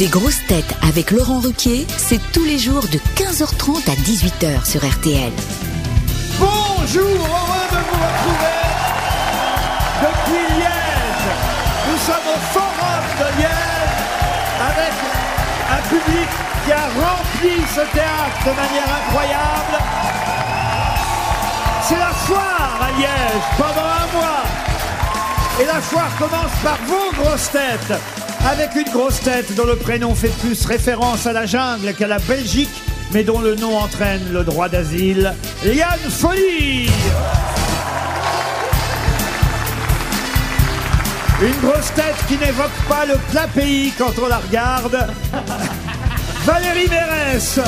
Les grosses têtes avec Laurent Ruquier, c'est tous les jours de 15h30 à 18h sur RTL. Bonjour, heureux de vous retrouver depuis Liège. Nous sommes au Forum de Liège avec un public qui a rempli ce théâtre de manière incroyable. C'est la foire à Liège pendant un mois. Et la foire commence par vos grosses têtes. Avec une grosse tête dont le prénom fait plus référence à la jungle qu'à la Belgique, mais dont le nom entraîne le droit d'asile, Liane Folly. Une grosse tête qui n'évoque pas le plat pays quand on la regarde, Valérie Mérès.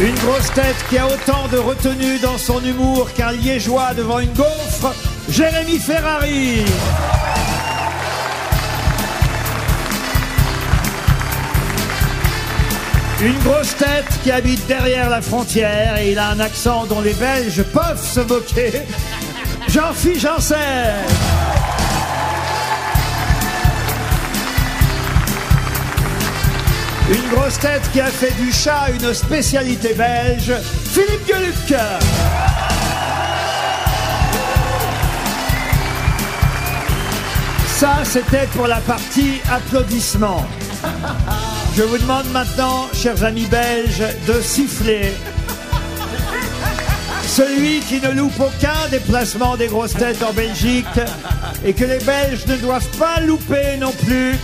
Une grosse tête qui a autant de retenue dans son humour qu'un liégeois devant une gaufre, Jérémy Ferrari. Une grosse tête qui habite derrière la frontière et il a un accent dont les Belges peuvent se moquer, Jean-Philippe Janssen. Une grosse tête qui a fait du chat une spécialité belge, Philippe Gueluc. Ça, c'était pour la partie applaudissements. Je vous demande maintenant, chers amis belges, de siffler. Celui qui ne loupe aucun déplacement des grosses têtes en Belgique et que les Belges ne doivent pas louper non plus,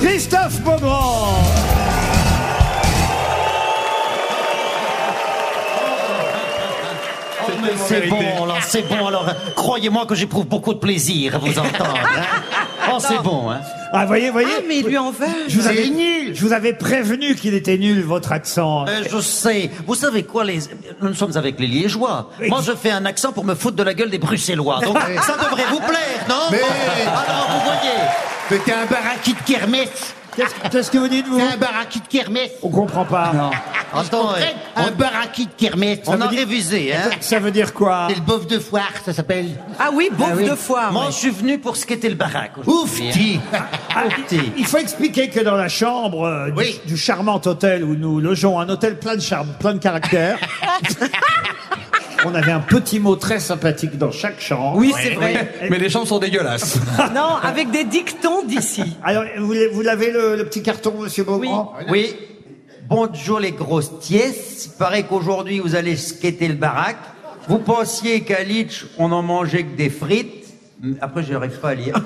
Christophe Beaugrand. C'est bon, alors, c'est bon. Alors, croyez-moi que j'éprouve beaucoup de plaisir à vous entendre. hein. Oh, c'est bon, hein. Ah, voyez, voyez. Ah, mais il lui en va. Je vous, avais, nul. je vous avais prévenu qu'il était nul, votre accent. Euh, je sais. Vous savez quoi, les... nous sommes avec les Liégeois. Moi, je fais un accent pour me foutre de la gueule des Bruxellois. Donc, ça devrait vous plaire, non Mais- Alors, vous voyez. Mais t'es un baraki de kermesse Qu'est-ce que vous dites, vous T'es un baraki de kermesse On comprend pas. Attends, Un baraki de kermesse on a révisé, hein. Ça veut dire quoi C'est le boeuf de foire, ça s'appelle. Ah oui, bouffe de foire. Moi, ouais. je suis venu pour ce qu'était le baraque. Ouf. Ah. Il faut expliquer que dans la chambre euh, du, Oui. du charmant hôtel où nous logeons, un hôtel plein de charme, plein de caractère, on avait un petit mot très sympathique dans chaque chambre. Oui, c'est vrai. Mais les chambres sont dégueulasses. Non, avec des dictons d'ici. Alors, vous, l'avez- vous l'avez le, le petit carton, monsieur Beaugrand Oui. Bonjour les grosses tiesses. Il paraît qu'aujourd'hui vous allez skater le baraque. Vous pensiez qu'à Litch, on en mangeait que des frites. Après, je n'arrive pas à lire.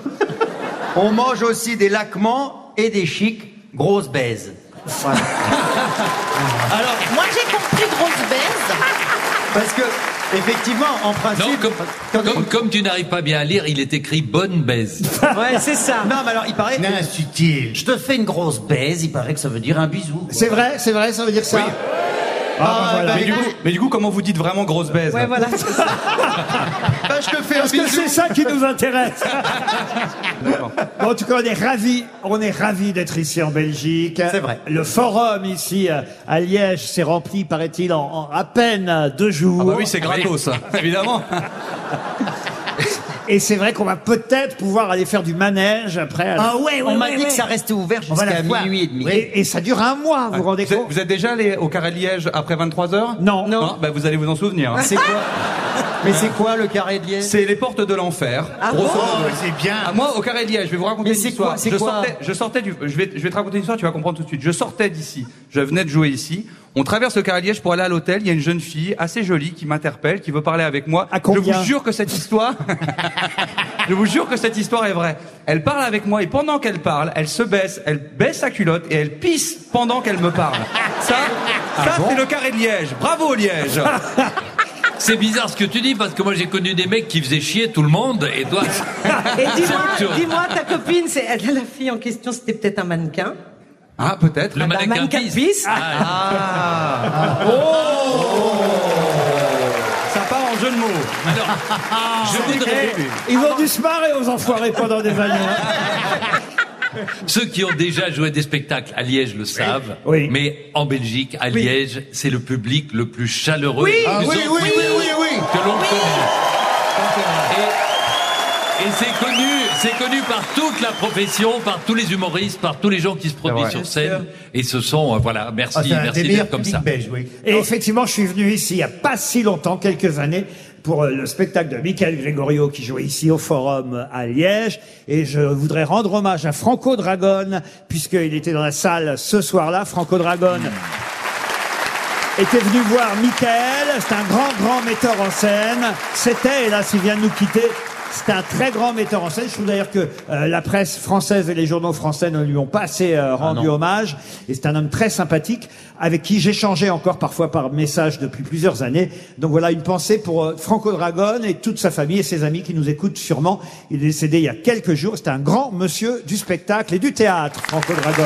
on mange aussi des laquements et des chics. Grosse baise. Voilà. Alors, Moi, j'ai compris grosse baise. parce que, effectivement, en Non, principe. comme, quand- comme, comme tu n'arrives pas bien à lire, il est écrit bonne baise. Ouais, c'est ça. Non, mais alors, il paraît. Non, subtil. Je te fais une grosse baise, il paraît que ça veut dire un bisou. C'est vrai, c'est vrai, ça veut dire ça Ah, bah, voilà. mais, du coup, mais du coup, comment vous dites vraiment grosse baise Ouais, voilà, c'est ça. Bah, je te fais un Parce que bisou. c'est ça qui nous intéresse. Bon, en tout cas, on est ravis, on est ravis d'être ici en Belgique. C'est vrai. Le forum ici euh, à Liège s'est rempli, paraît-il, en, en à peine deux jours. Ah bah oui, c'est gratos, ça, évidemment. Et c'est vrai qu'on va peut-être pouvoir aller faire du manège après. Ah ouais, on m'a dit que ça restait ouvert On va jusqu'à voir. minuit et demi. Et, et ça dure un mois, vous vous rendez Vous êtes, compte vous êtes déjà allé au Carré de Liège après 23 heures Non. Non. Bah, vous allez vous en souvenir. hein. C'est quoi Mais c'est quoi le carré de liège? C'est les portes de l'enfer. Ah grosso bon? modo. Oh, c'est bien. Ah, moi, au Carré de Liège, je vais vous raconter Mais une c'est histoire. quoi- c'est je, quoi? sortais, je sortais du. Je vais, je vais te raconter une histoire, tu vas comprendre tout de suite. Je sortais d'ici. Je venais de jouer ici. On traverse le Carré de Liège pour aller à l'hôtel. Il y a une jeune fille assez jolie qui m'interpelle, qui veut parler avec moi. À je vous jure que cette histoire. je vous jure que cette histoire est vraie. Elle parle avec moi et pendant qu'elle parle, elle se baisse, elle baisse sa culotte et elle pisse pendant qu'elle me parle. Ça, ça c'est le Carré de Liège. Bravo Liège. C'est bizarre ce que tu dis parce que moi j'ai connu des mecs qui faisaient chier tout le monde et toi. Et dis-moi, dis-moi, ta copine, c'est la fille en question, c'était peut-être un mannequin. Ah, peut-être. Le bah, mannequin mannequin pisse. pisse. Ah, Ça part en jeu de mots. alors, je voudrais. Ils ont dû se marrer aux enfoirés pendant des années. hein. Ceux qui ont déjà joué des spectacles à Liège le savent. Oui. Mais en Belgique, à Liège, c'est le public le plus chaleureux le Ah oui, oui, oui, oui, oui. que l'on connaît. Et, et c'est connu, C'est connu par toute la profession, par tous les humoristes, par tous les gens qui se produisent sur scène. Et ce sont, euh, voilà, merci, Ah, c'est un merci des meilleurs d'être comme publics ça. belges, oui. Et effectivement, je suis venu ici il n'y a pas si longtemps, quelques années, pour euh, le spectacle de Michael Gregorio qui jouait ici au Forum euh, à Liège. Et je voudrais rendre hommage à Franco Dragon, puisqu'il était dans la salle ce soir-là. Franco Dragon était venu voir Michael. C'est un grand, grand metteur en scène. C'était, hélas, il vient de nous quitter. C'est un très grand metteur en scène. Je trouve d'ailleurs que euh, la presse française et les journaux français ne lui ont pas assez euh, rendu hommage. Et c'est un homme très sympathique avec qui j'échangeais encore parfois par message depuis plusieurs années. Donc voilà une pensée pour euh, Franco Dragon et toute sa famille et ses amis qui nous écoutent sûrement. Il est décédé il y a quelques jours. C'était un grand monsieur du spectacle et du théâtre, Franco Dragon.